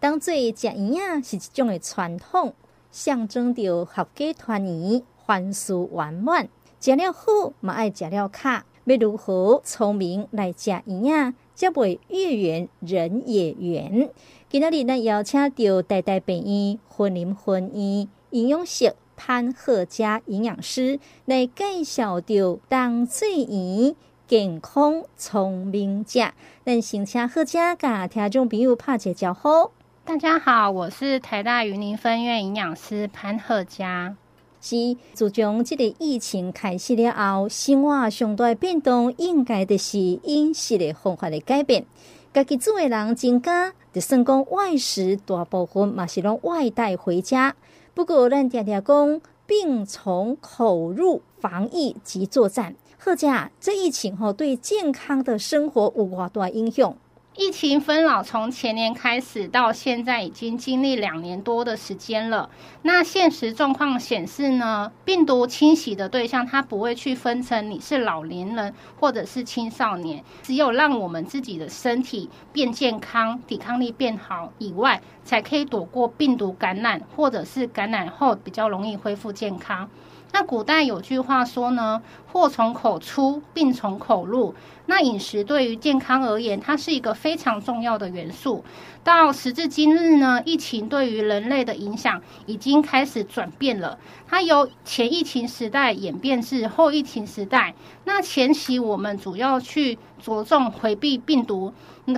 当做食营养是一种的传统，象征着合家团圆、欢事圆满。食了好，嘛爱食了卡，要如何聪明来食营养，才会月圆人也圆。今仔日咱邀请到台大病院云林分院营养师潘鹤佳营养师来介绍着当做圆健康聪明食。咱先请鹤佳甲听众朋友拍一个招呼。大家好，我是台大云林分院营养师潘鹤佳。是自从这个疫情开始了后，生活上大变动，应该的是饮食的方法的改变。家己做的人增加，就算讲外食大部分嘛是拢外带回家。不过咱常常讲病从口入，防疫即作战。贺佳，这疫情吼对健康的生活有偌大影响？疫情纷扰从前年开始到现在，已经经历两年多的时间了。那现实状况显示呢，病毒侵袭的对象它不会去分成你是老年人或者是青少年，只有让我们自己的身体变健康、抵抗力变好以外，才可以躲过病毒感染，或者是感染后比较容易恢复健康。那古代有句话说呢，祸从口出，病从口入。那饮食对于健康而言，它是一个非常重要的元素。到时至今日呢，疫情对于人类的影响已经开始转变了。它由前疫情时代演变至后疫情时代。那前期我们主要去着重回避病毒，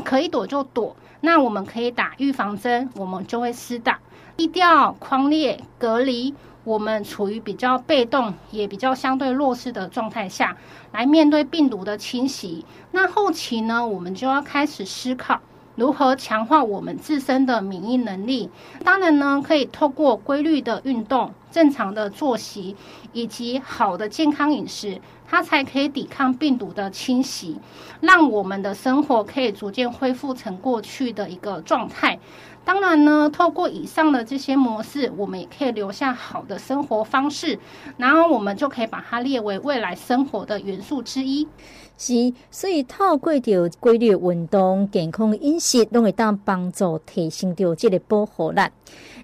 可以躲就躲。那我们可以打预防针，我们就会施打，低调、匡列、隔离。我们处于比较被动，也比较相对弱势的状态下，来面对病毒的侵袭。那后期呢，我们就要开始思考如何强化我们自身的免疫能力。当然呢，可以透过规律的运动、正常的作息以及好的健康饮食，它才可以抵抗病毒的侵袭，让我们的生活可以逐渐恢复成过去的一个状态。当然呢，透过以上的这些模式，我们也可以留下好的生活方式，然后我们就可以把它列为未来生活的元素之一。是，所以透过着规律运动、健康饮食，都会当帮助提升着这个保护力。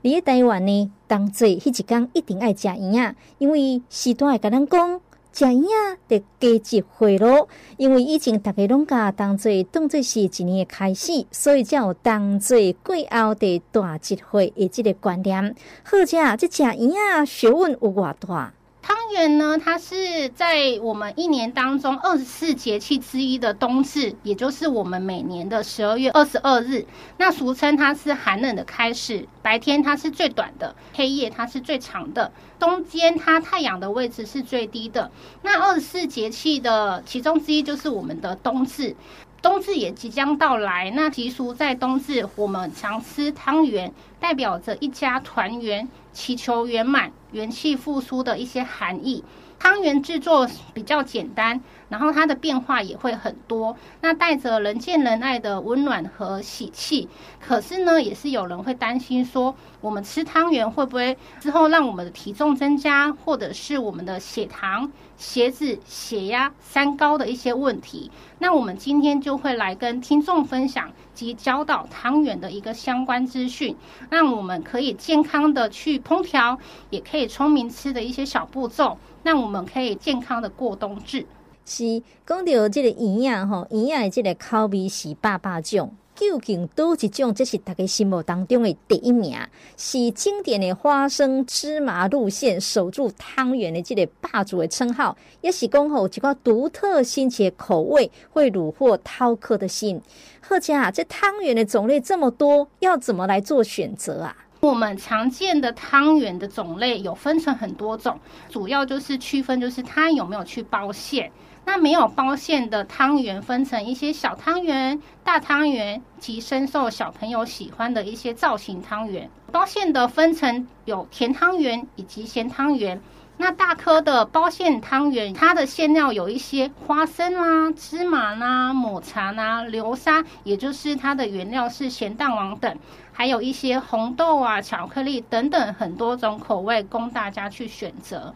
你在台湾呢，当做迄一天一定爱食营养，因为时代会甲咱讲。食营养得加一岁咯，因为以前逐个拢甲当做当做是一年的开始，所以才有当做过后的大机会的即个观念。好食即食营养学问有偌大？汤圆呢，它是在我们一年当中二十四节气之一的冬至，也就是我们每年的十二月二十二日。那俗称它是寒冷的开始，白天它是最短的，黑夜它是最长的，中间它太阳的位置是最低的。那二十四节气的其中之一就是我们的冬至。冬至也即将到来，那习俗在冬至，我们常吃汤圆，代表着一家团圆、祈求圆满、元气复苏的一些含义。汤圆制作比较简单，然后它的变化也会很多，那带着人见人爱的温暖和喜气。可是呢，也是有人会担心说，我们吃汤圆会不会之后让我们的体重增加，或者是我们的血糖、鞋子、血压、三高的一些问题？那我们今天就会来跟听众分享及教导汤圆的一个相关资讯，让我们可以健康的去烹调，也可以聪明吃的一些小步骤。那我们可以健康的过冬至。是讲到这个营养吼，营养的这个口味是百百种，究竟都一种？这是大家心目当中的第一名，是经典的花生芝麻路线，守住汤圆的这个霸主的称号，也是讲吼一个独特新奇口味，会虏获饕客的心。鹤佳，这汤圆的种类这么多，要怎么来做选择啊？我们常见的汤圆的种类有分成很多种，主要就是区分就是它有没有去包馅。那没有包馅的汤圆分成一些小汤圆、大汤圆及深受小朋友喜欢的一些造型汤圆。包馅的分成有甜汤圆以及咸汤圆。那大颗的包馅汤圆，它的馅料有一些花生啦、芝麻啦、抹茶啦、流沙，也就是它的原料是咸蛋黄等，还有一些红豆啊、巧克力等等很多种口味供大家去选择。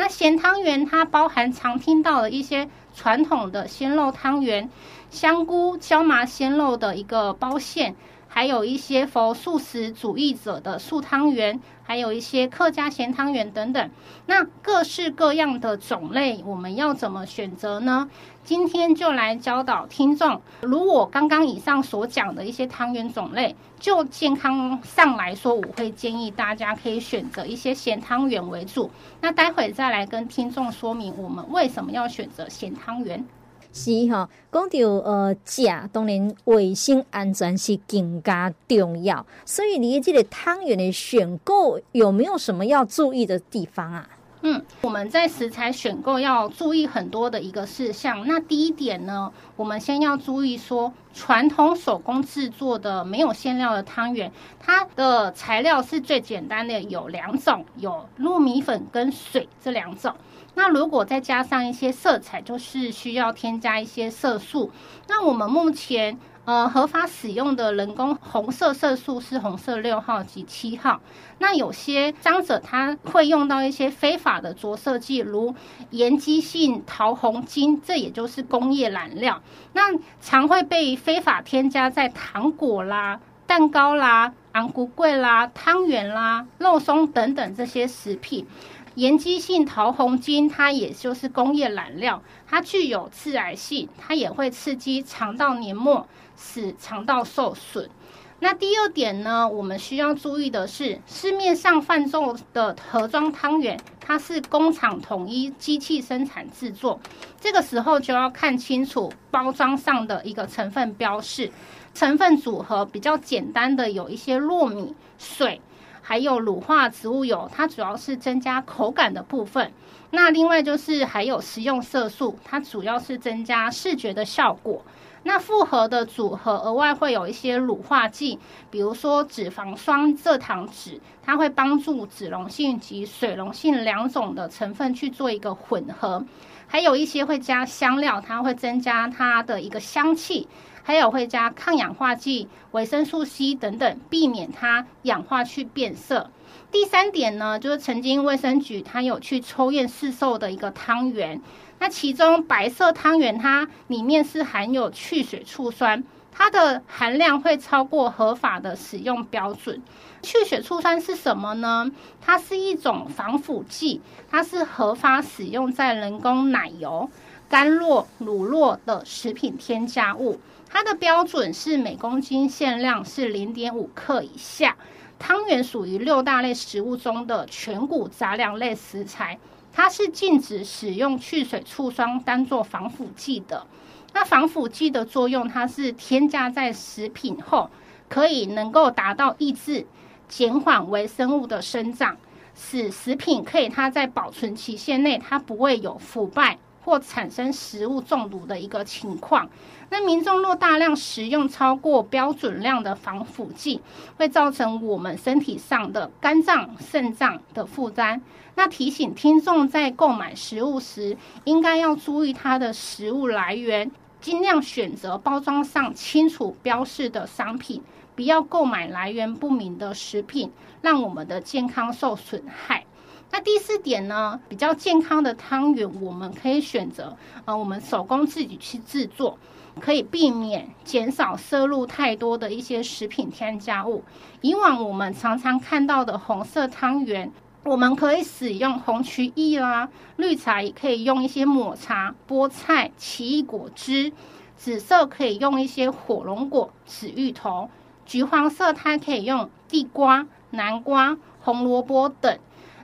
那咸汤圆它包含常听到的一些传统的鲜肉汤圆、香菇、椒麻鲜肉的一个包馅。还有一些佛素食主义者的素汤圆，还有一些客家咸汤圆等等。那各式各样的种类，我们要怎么选择呢？今天就来教导听众，如我刚刚以上所讲的一些汤圆种类，就健康上来说，我会建议大家可以选择一些咸汤圆为主。那待会再来跟听众说明我们为什么要选择咸汤圆。是吼，讲到呃，食当然卫生安全是更加重要，所以你这个汤圆的选购有没有什么要注意的地方啊？嗯，我们在食材选购要注意很多的一个事项。那第一点呢，我们先要注意说，传统手工制作的没有馅料的汤圆，它的材料是最简单的，有两种，有糯米粉跟水这两种。那如果再加上一些色彩，就是需要添加一些色素。那我们目前呃合法使用的人工红色色素是红色六号及七号。那有些商者他会用到一些非法的着色剂，如盐基性桃红金，这也就是工业染料。那常会被非法添加在糖果啦、蛋糕啦、红龟粿啦、汤圆啦、肉松等等这些食品。盐基性桃红金，它也就是工业染料，它具有致癌性，它也会刺激肠道黏膜，使肠道受损。那第二点呢，我们需要注意的是，市面上贩售的盒装汤圆，它是工厂统一机器生产制作，这个时候就要看清楚包装上的一个成分标示，成分组合比较简单的有一些糯米、水。还有乳化植物油，它主要是增加口感的部分。那另外就是还有食用色素，它主要是增加视觉的效果。那复合的组合额外会有一些乳化剂，比如说脂肪酸、蔗糖酯，它会帮助脂溶性及水溶性两种的成分去做一个混合。还有一些会加香料，它会增加它的一个香气。还有会加抗氧化剂、维生素 C 等等，避免它氧化去变色。第三点呢，就是曾经卫生局它有去抽验市售的一个汤圆，那其中白色汤圆它里面是含有去水醋酸，它的含量会超过合法的使用标准。去水醋酸是什么呢？它是一种防腐剂，它是合法使用在人工奶油、干酪、乳酪的食品添加物。它的标准是每公斤限量是零点五克以下。汤圆属于六大类食物中的全谷杂粮类食材，它是禁止使用去水醋酸当做防腐剂的。那防腐剂的作用，它是添加在食品后，可以能够达到抑制、减缓微生物的生长，使食品可以它在保存期限内，它不会有腐败或产生食物中毒的一个情况。那民众若大量食用超过标准量的防腐剂，会造成我们身体上的肝脏、肾脏的负担。那提醒听众在购买食物时，应该要注意它的食物来源，尽量选择包装上清楚标示的商品，不要购买来源不明的食品，让我们的健康受损害。那第四点呢，比较健康的汤圆，我们可以选择呃，我们手工自己去制作。可以避免减少摄入太多的一些食品添加物。以往我们常常看到的红色汤圆，我们可以使用红曲液啦，绿茶也可以用一些抹茶、菠菜、奇异果汁。紫色可以用一些火龙果、紫芋头。橘黄色它可以用地瓜、南瓜、红萝卜等。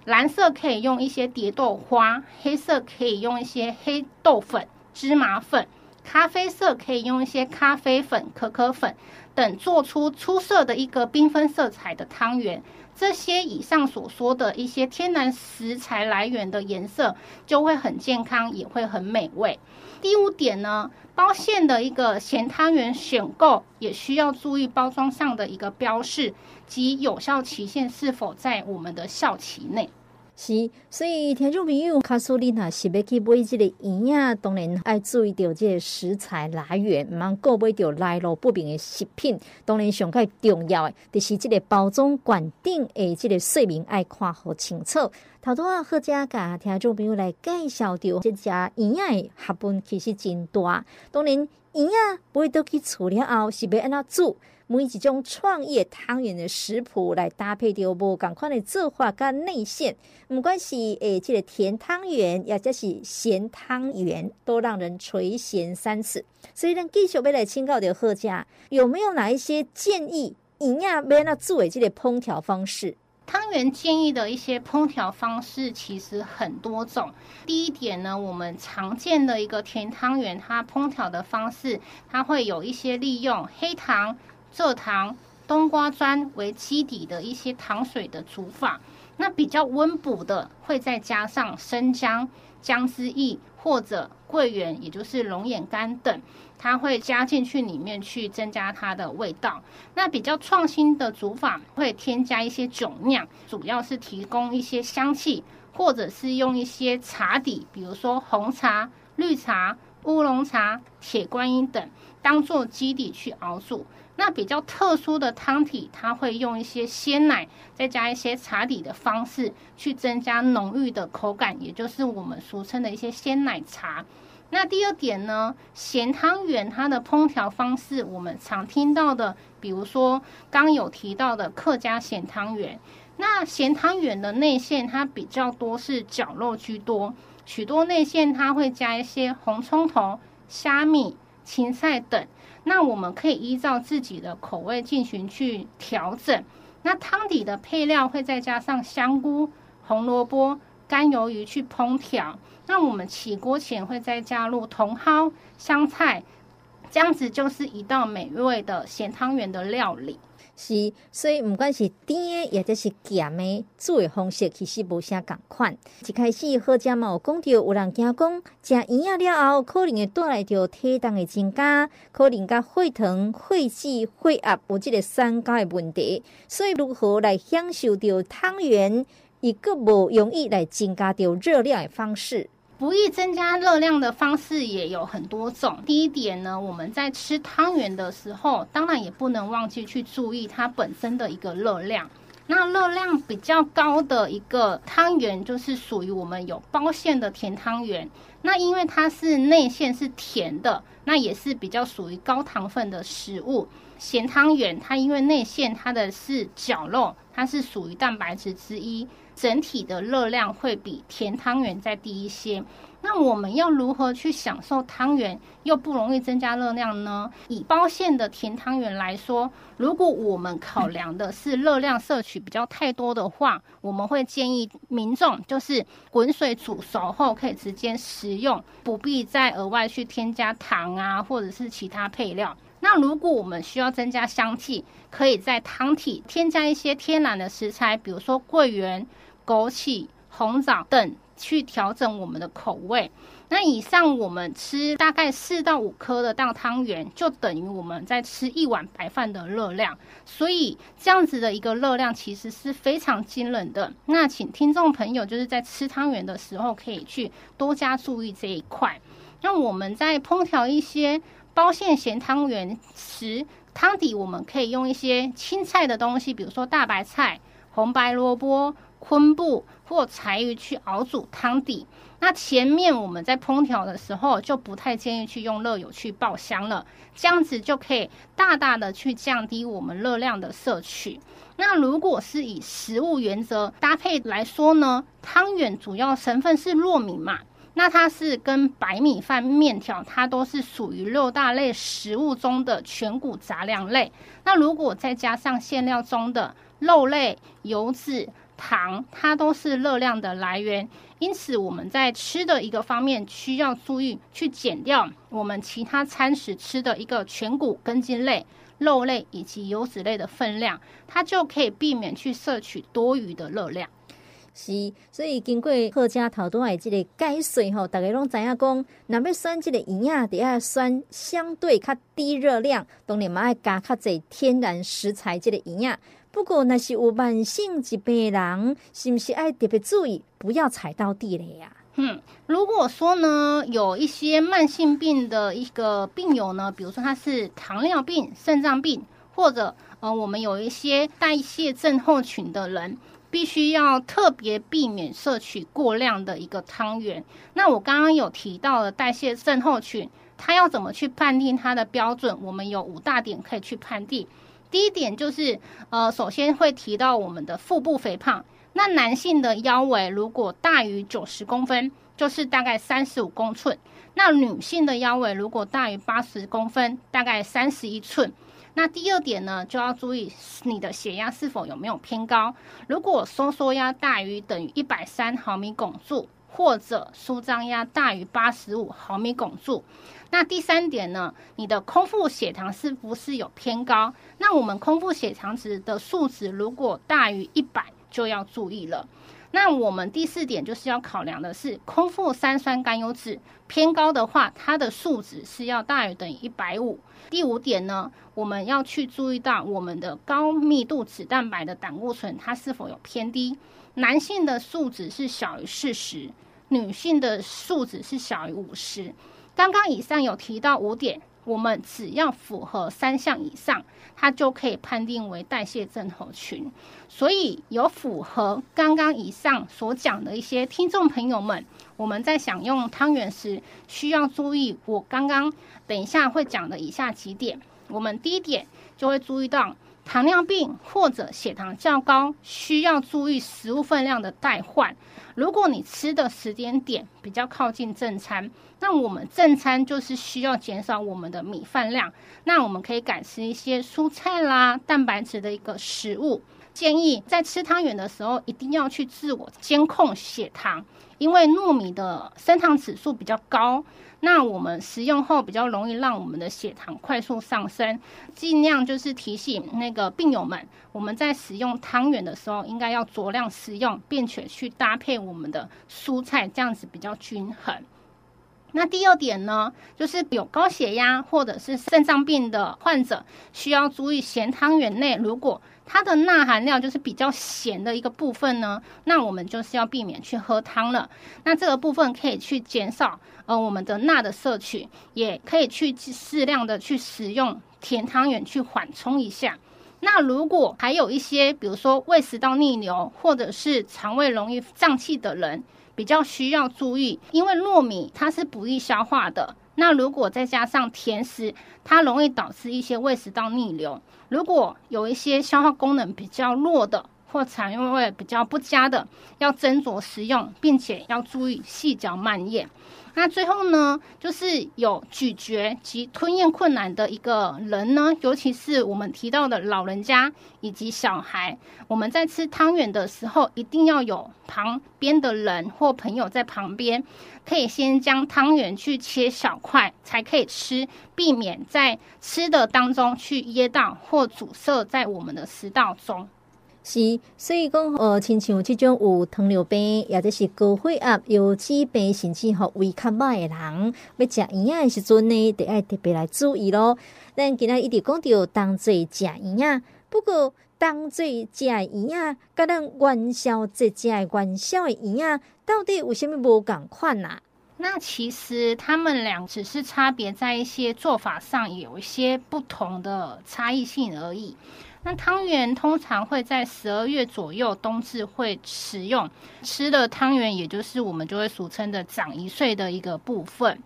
蓝色可以用一些蝶豆花。黑色可以用一些黑豆粉、芝麻粉。咖啡色可以用一些咖啡粉、可可粉等做出出色的一个缤纷色彩的汤圆。这些以上所说的一些天然食材来源的颜色就会很健康，也会很美味。第五点呢，包馅的一个咸汤圆选购也需要注意包装上的一个标示及有效期限是否在我们的效期内。是，所以听众朋友，卡苏里娜是要去买这个圆啊，当然爱注意到这个食材来源，毋通购买到来路不明的食品。当然上较重要的，就是这个包装罐顶的，这个说明爱看好清楚。头拄啊，好佳甲听众朋友来介绍到，这家营养的学问其实真大。当然，鱼啊，买倒去厝了后是要安怎煮，每一种创意汤圆的食谱来搭配掉无共款的做法甲内馅，不管是诶这个甜汤圆，也者是咸汤圆，都让人垂涎三尺。所以，咱继续要来请教的好佳，有没有哪一些建议营养要安怎煮的这个烹调方式？汤圆建议的一些烹调方式其实很多种。第一点呢，我们常见的一个甜汤圆，它烹调的方式，它会有一些利用黑糖、蔗糖、冬瓜砖为基底的一些糖水的煮法。那比较温补的，会再加上生姜、姜汁液或者桂圆，也就是龙眼干等。它会加进去里面去增加它的味道。那比较创新的煮法会添加一些酒酿，主要是提供一些香气，或者是用一些茶底，比如说红茶、绿茶、乌龙茶、铁观音等，当做基底去熬煮。那比较特殊的汤体，它会用一些鲜奶，再加一些茶底的方式去增加浓郁的口感，也就是我们俗称的一些鲜奶茶。那第二点呢，咸汤圆它的烹调方式，我们常听到的，比如说刚有提到的客家咸汤圆。那咸汤圆的内馅它比较多是绞肉居多，许多内馅它会加一些红葱头、虾米、芹菜等。那我们可以依照自己的口味进行去调整。那汤底的配料会再加上香菇、红萝卜、干鱿鱼去烹调。那我们起锅前会再加入茼蒿、香菜，这样子就是一道美味的咸汤圆的料理。是，所以不管是甜的，或者是咸的，煮的方式其实无啥共款。一开始好佳嘛有讲到，有人惊讲食营养了后，可能会带来着体重的增加，可能甲血糖、血脂、血压有这个三高的问题。所以如何来享受到汤圆，一个无容易来增加到热量的方式？不易增加热量的方式也有很多种。第一点呢，我们在吃汤圆的时候，当然也不能忘记去注意它本身的一个热量。那热量比较高的一个汤圆，就是属于我们有包馅的甜汤圆。那因为它是内馅是甜的，那也是比较属于高糖分的食物。咸汤圆它因为内馅它的是绞肉，它是属于蛋白质之一。整体的热量会比甜汤圆再低一些。那我们要如何去享受汤圆，又不容易增加热量呢？以包馅的甜汤圆来说，如果我们考量的是热量摄取比较太多的话，我们会建议民众就是滚水煮熟后可以直接食用，不必再额外去添加糖啊，或者是其他配料。那如果我们需要增加香气，可以在汤体添加一些天然的食材，比如说桂圆。枸杞、红枣等去调整我们的口味。那以上我们吃大概四到五颗的大汤圆，就等于我们在吃一碗白饭的热量。所以这样子的一个热量其实是非常惊人的。那请听众朋友就是在吃汤圆的时候，可以去多加注意这一块。那我们在烹调一些包馅咸汤圆时，汤底我们可以用一些青菜的东西，比如说大白菜、红白萝卜。昆布或柴鱼去熬煮汤底，那前面我们在烹调的时候就不太建议去用热油去爆香了，这样子就可以大大的去降低我们热量的摄取。那如果是以食物原则搭配来说呢，汤圆主要成分是糯米嘛，那它是跟白米饭、面条，它都是属于六大类食物中的全谷杂粮类。那如果再加上馅料中的肉类、油脂。糖它都是热量的来源，因此我们在吃的一个方面需要注意去减掉我们其他餐食吃的一个全谷根茎类、肉类以及油脂类的分量，它就可以避免去摄取多余的热量。是，所以经过好佳头拄的这个解说吼，大家拢知影讲，若要选这个营养，得要选相对较低热量，当然嘛爱加较侪天然食材这个营养。不过，那是有慢性疾病的人，是不是爱特别注意，不要踩到地雷呀？嗯，如果说呢，有一些慢性病的一个病友呢，比如说他是糖尿病、肾脏病，或者呃，我们有一些代谢症候群的人。必须要特别避免摄取过量的一个汤圆。那我刚刚有提到了代谢症候群，它要怎么去判定它的标准？我们有五大点可以去判定。第一点就是，呃，首先会提到我们的腹部肥胖。那男性的腰围如果大于九十公分，就是大概三十五公寸；那女性的腰围如果大于八十公分，大概三十一寸。那第二点呢，就要注意你的血压是否有没有偏高。如果收缩压大于等于一百三毫米汞柱，或者舒张压大于八十五毫米汞柱。那第三点呢，你的空腹血糖是不是有偏高？那我们空腹血糖值的数值如果大于一百，就要注意了。那我们第四点就是要考量的是空腹三酸甘油脂偏高的话，它的数值是要大于等于一百五。第五点呢，我们要去注意到我们的高密度脂蛋白的胆固醇它是否有偏低。男性的数值是小于四十，女性的数值是小于五十。刚刚以上有提到五点。我们只要符合三项以上，它就可以判定为代谢症候群。所以有符合刚刚以上所讲的一些听众朋友们，我们在享用汤圆时需要注意我刚刚等一下会讲的以下几点。我们第一点就会注意到糖尿病或者血糖较高，需要注意食物分量的代换。如果你吃的时间点比较靠近正餐，那我们正餐就是需要减少我们的米饭量，那我们可以改吃一些蔬菜啦、蛋白质的一个食物。建议在吃汤圆的时候，一定要去自我监控血糖，因为糯米的升糖指数比较高。那我们食用后比较容易让我们的血糖快速上升，尽量就是提醒那个病友们，我们在食用汤圆的时候应该要酌量食用，并且去搭配我们的蔬菜，这样子比较均衡。那第二点呢，就是有高血压或者是肾脏病的患者，需要注意咸汤圆内如果它的钠含量就是比较咸的一个部分呢，那我们就是要避免去喝汤了。那这个部分可以去减少呃我们的钠的摄取，也可以去适量的去使用甜汤圆去缓冲一下。那如果还有一些，比如说胃食道逆流或者是肠胃容易胀气的人，比较需要注意，因为糯米它是不易消化的。那如果再加上甜食，它容易导致一些胃食道逆流。如果有一些消化功能比较弱的，或肠胃比较不佳的，要斟酌食用，并且要注意细嚼慢咽。那最后呢，就是有咀嚼及吞咽困难的一个人呢，尤其是我们提到的老人家以及小孩，我们在吃汤圆的时候，一定要有旁边的人或朋友在旁边，可以先将汤圆去切小块，才可以吃，避免在吃的当中去噎到或阻塞在我们的食道中。是，所以讲，呃，亲像这种有糖尿病，或者是高血压、腰子病，甚至乎胃较歹的人，要食营养的时阵呢，得爱特别来注意咯。咱今仔一直讲到当做食营养，不过当做食营养，甲咱元宵节食元宵的营养，到底有啥物无共款呐？那其实他们俩只是差别在一些做法上有一些不同的差异性而已。那汤圆通常会在十二月左右冬至会食用，吃的汤圆也就是我们就会俗称的长一岁的一个部分。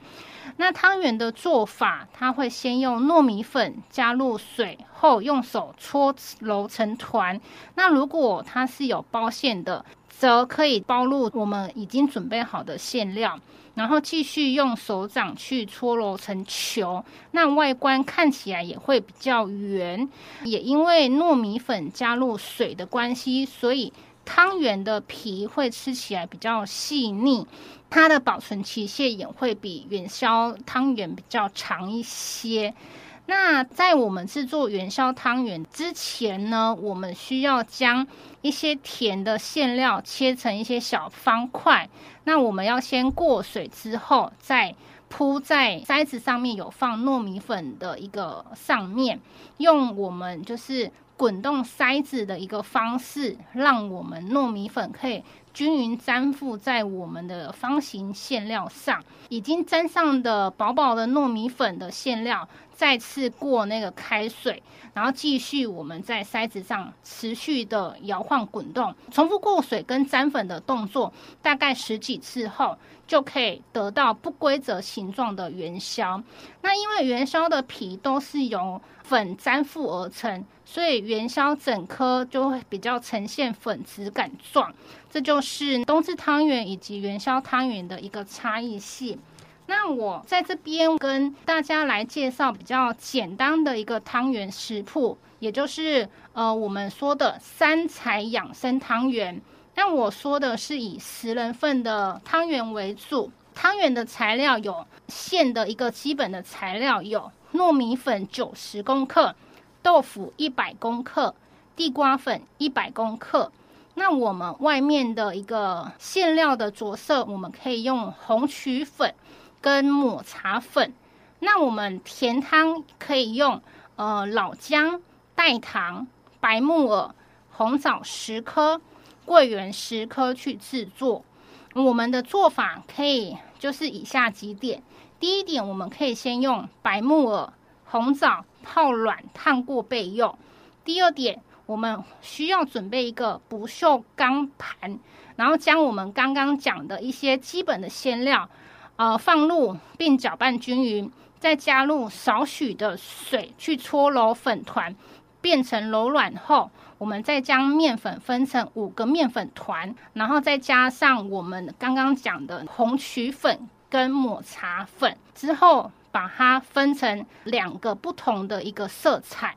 那汤圆的做法，它会先用糯米粉加入水后用手搓揉成团。那如果它是有包馅的，则可以包入我们已经准备好的馅料。然后继续用手掌去搓揉成球，那外观看起来也会比较圆。也因为糯米粉加入水的关系，所以汤圆的皮会吃起来比较细腻，它的保存期限也会比元宵汤圆比较长一些。那在我们制作元宵汤圆之前呢，我们需要将一些甜的馅料切成一些小方块。那我们要先过水之后，再铺在筛子上面有放糯米粉的一个上面，用我们就是滚动筛子的一个方式，让我们糯米粉可以均匀粘附在我们的方形馅料上。已经粘上的薄薄的糯米粉的馅料，再次过那个开水，然后继续我们在筛子上持续的摇晃滚动，重复过水跟粘粉的动作，大概十几次后，就可以得到不规则形状的元宵。那因为元宵的皮都是由粉粘附而成，所以元宵整颗就会比较呈现粉质感状。这就是冬至汤圆以及元宵汤圆的一个差异性。那我在这边跟大家来介绍比较简单的一个汤圆食谱，也就是呃我们说的三彩养生汤圆。那我说的是以十人份的汤圆为主，汤圆的材料有馅的一个基本的材料有糯米粉九十公克，豆腐一百公克，地瓜粉一百公克。那我们外面的一个馅料的着色，我们可以用红曲粉跟抹茶粉。那我们甜汤可以用呃老姜、代糖、白木耳、红枣十颗、桂圆十颗去制作。我们的做法可以就是以下几点：第一点，我们可以先用白木耳、红枣泡软烫过备用；第二点。我们需要准备一个不锈钢盘，然后将我们刚刚讲的一些基本的馅料，呃，放入并搅拌均匀，再加入少许的水去搓揉粉团，变成柔软后，我们再将面粉分成五个面粉团，然后再加上我们刚刚讲的红曲粉跟抹茶粉，之后把它分成两个不同的一个色彩。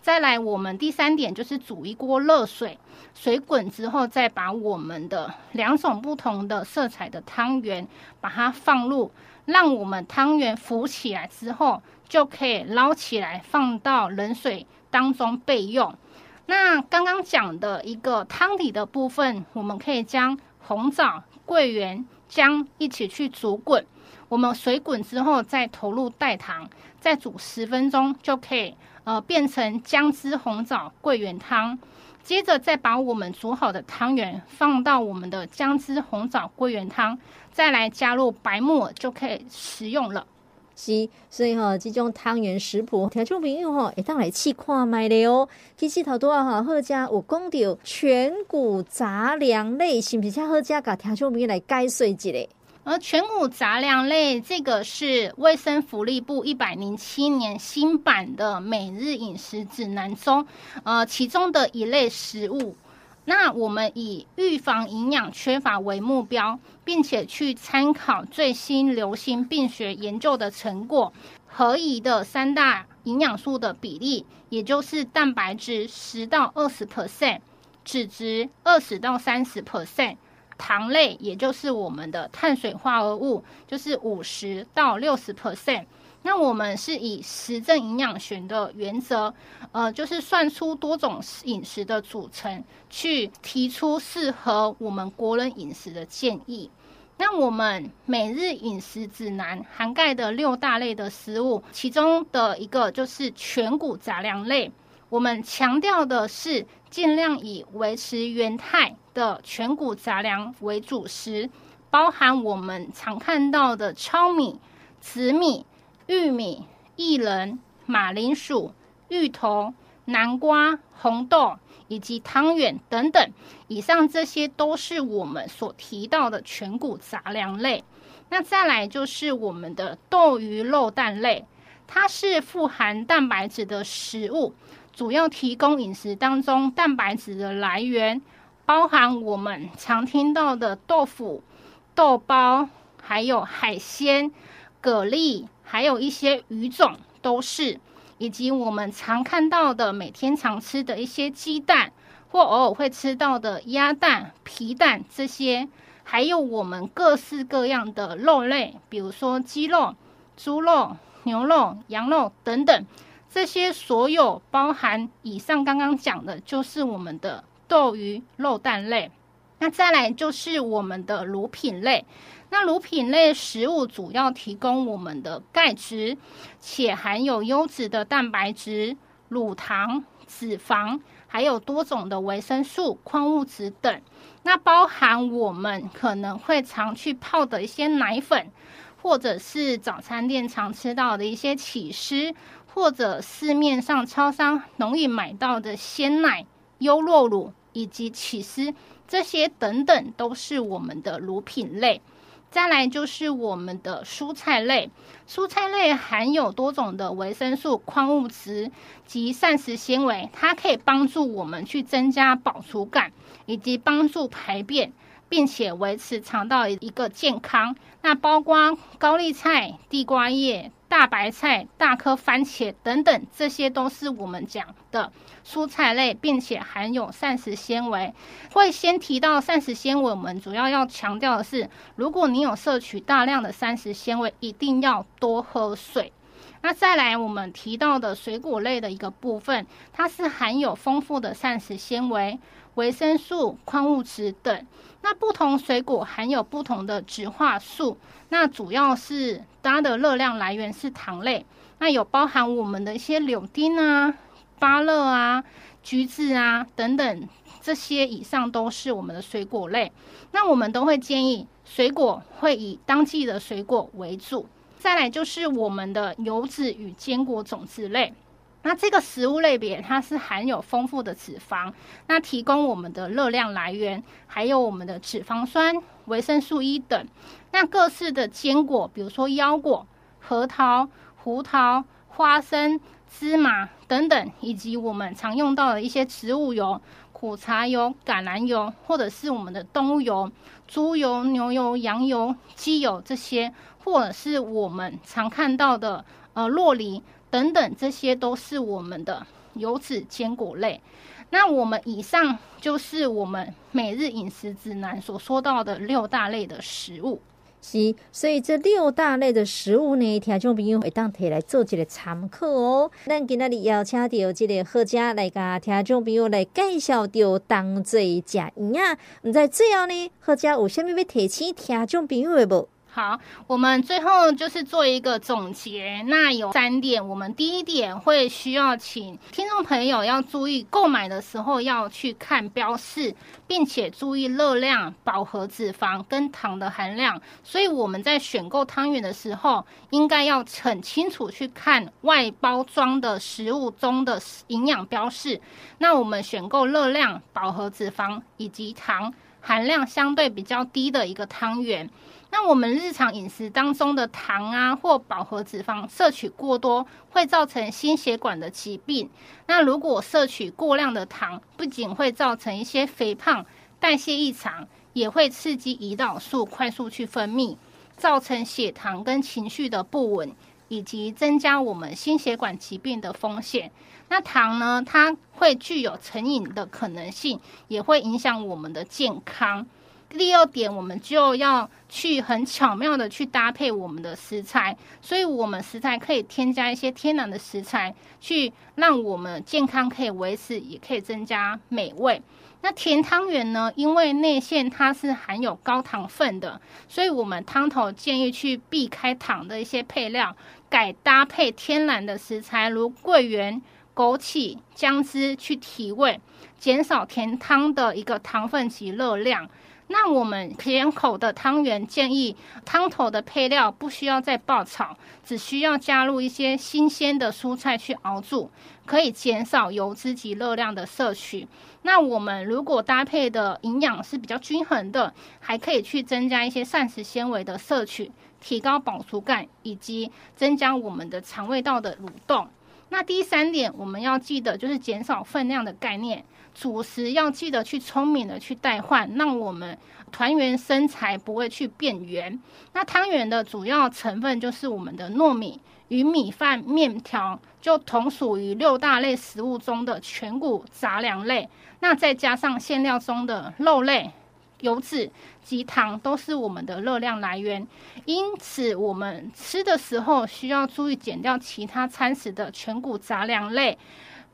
再来，我们第三点就是煮一锅热水，水滚之后，再把我们的两种不同的色彩的汤圆，把它放入，让我们汤圆浮起来之后，就可以捞起来放到冷水当中备用。那刚刚讲的一个汤底的部分，我们可以将红枣、桂圆、姜一起去煮滚，我们水滚之后再投入代糖，再煮十分钟就可以。呃，变成姜汁红枣桂圆汤，接着再把我们煮好的汤圆放到我们的姜汁红枣桂圆汤，再来加入白木耳就可以食用了。是，所以哈，这种汤圆食谱，听众朋友哈，一当来试看卖的哦。其实头多啊哈，好加有讲到全谷杂粮类，是不是才好加？甲听众朋友来解说一下。而全谷杂粮类，这个是卫生福利部一百零七年新版的每日饮食指南中，呃，其中的一类食物。那我们以预防营养缺乏为目标，并且去参考最新流行病学研究的成果，合宜的三大营养素的比例，也就是蛋白质十到二十 percent，脂质二十到三十 percent。糖类，也就是我们的碳水化合物，就是五十到六十 percent。那我们是以实证营养学的原则，呃，就是算出多种饮食的组成，去提出适合我们国人饮食的建议。那我们每日饮食指南涵盖的六大类的食物，其中的一个就是全谷杂粮类。我们强调的是尽量以维持原态的全谷杂粮为主食，包含我们常看到的糙米、紫米、玉米、薏仁、马铃薯、芋头、南瓜、红豆以及汤圆等等。以上这些都是我们所提到的全谷杂粮类。那再来就是我们的豆鱼肉蛋类，它是富含蛋白质的食物。主要提供饮食当中蛋白质的来源，包含我们常听到的豆腐、豆包，还有海鲜、蛤蜊，还有一些鱼种都是，以及我们常看到的每天常吃的一些鸡蛋，或偶尔会吃到的鸭蛋、皮蛋这些，还有我们各式各样的肉类，比如说鸡肉、猪肉、牛肉、羊肉等等。这些所有包含以上刚刚讲的，就是我们的豆鱼肉蛋类。那再来就是我们的乳品类。那乳品类食物主要提供我们的钙质，且含有优质的蛋白质、乳糖、脂肪，还有多种的维生素、矿物质等。那包含我们可能会常去泡的一些奶粉，或者是早餐店常吃到的一些起司，或者市面上超商容易买到的鲜奶、优酪乳以及起司，这些等等都是我们的乳品类。再来就是我们的蔬菜类，蔬菜类含有多种的维生素、矿物质及膳食纤维，它可以帮助我们去增加饱足感，以及帮助排便，并且维持肠道一个健康。那包括高丽菜、地瓜叶。大白菜、大颗番茄等等，这些都是我们讲的蔬菜类，并且含有膳食纤维。会先提到膳食纤维，我们主要要强调的是，如果你有摄取大量的膳食纤维，一定要多喝水。那再来，我们提到的水果类的一个部分，它是含有丰富的膳食纤维、维生素、矿物质等。那不同水果含有不同的植化素，那主要是。它的热量来源是糖类，那有包含我们的一些柳丁啊、芭乐啊、橘子啊等等，这些以上都是我们的水果类。那我们都会建议水果会以当季的水果为主。再来就是我们的油脂与坚果种子类，那这个食物类别它是含有丰富的脂肪，那提供我们的热量来源，还有我们的脂肪酸、维生素 E 等。那各式的坚果，比如说腰果、核桃、胡桃、花生、芝麻等等，以及我们常用到的一些植物油，苦茶油、橄榄油，或者是我们的动物油，猪油、牛油、羊油、鸡油这些，或者是我们常看到的呃洛梨等等，这些都是我们的油脂坚果类。那我们以上就是我们每日饮食指南所说到的六大类的食物。是，所以这六大类的食物呢，听众朋友会当提来做一个参考哦。咱今仔日邀请到这个好食来甲听众朋友来介绍到当做食营养。唔在最后呢，好食有啥物要提醒听众朋友的无？好，我们最后就是做一个总结。那有三点，我们第一点会需要请听众朋友要注意，购买的时候要去看标示，并且注意热量、饱和脂肪跟糖的含量。所以我们在选购汤圆的时候，应该要很清楚去看外包装的食物中的营养标示。那我们选购热量、饱和脂肪以及糖含量相对比较低的一个汤圆。那我们日常饮食当中的糖啊，或饱和脂肪摄取过多，会造成心血管的疾病。那如果摄取过量的糖，不仅会造成一些肥胖、代谢异常，也会刺激胰岛素快速去分泌，造成血糖跟情绪的不稳，以及增加我们心血管疾病的风险。那糖呢，它会具有成瘾的可能性，也会影响我们的健康。第二点，我们就要去很巧妙的去搭配我们的食材，所以我们食材可以添加一些天然的食材，去让我们健康可以维持，也可以增加美味。那甜汤圆呢，因为内馅它是含有高糖分的，所以我们汤头建议去避开糖的一些配料，改搭配天然的食材，如桂圆、枸杞、姜汁去提味，减少甜汤的一个糖分及热量。那我们甜口的汤圆建议汤头的配料不需要再爆炒，只需要加入一些新鲜的蔬菜去熬煮，可以减少油脂及热量的摄取。那我们如果搭配的营养是比较均衡的，还可以去增加一些膳食纤维的摄取，提高饱足感以及增加我们的肠胃道的蠕动。那第三点我们要记得就是减少分量的概念。主食要记得去聪明的去代换，让我们团圆身材不会去变圆。那汤圆的主要成分就是我们的糯米与米饭、面条，就同属于六大类食物中的全谷杂粮类。那再加上馅料中的肉类、油脂及糖，都是我们的热量来源。因此，我们吃的时候需要注意减掉其他餐食的全谷杂粮类。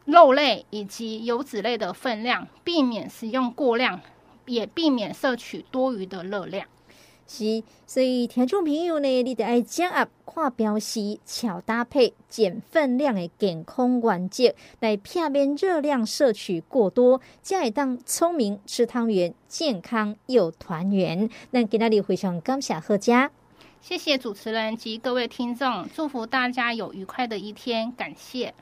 肉类以及油脂类的分量，避免食用过量，也避免摄取多余的热量。是，所以听众朋友呢，你得爱掌握看标示、巧搭配、减分量的健康原则，来避免热量摄取过多，才会当聪明吃汤圆，健康又团圆。那今天非常感谢贺佳，谢谢主持人及各位听众，祝福大家有愉快的一天，感谢。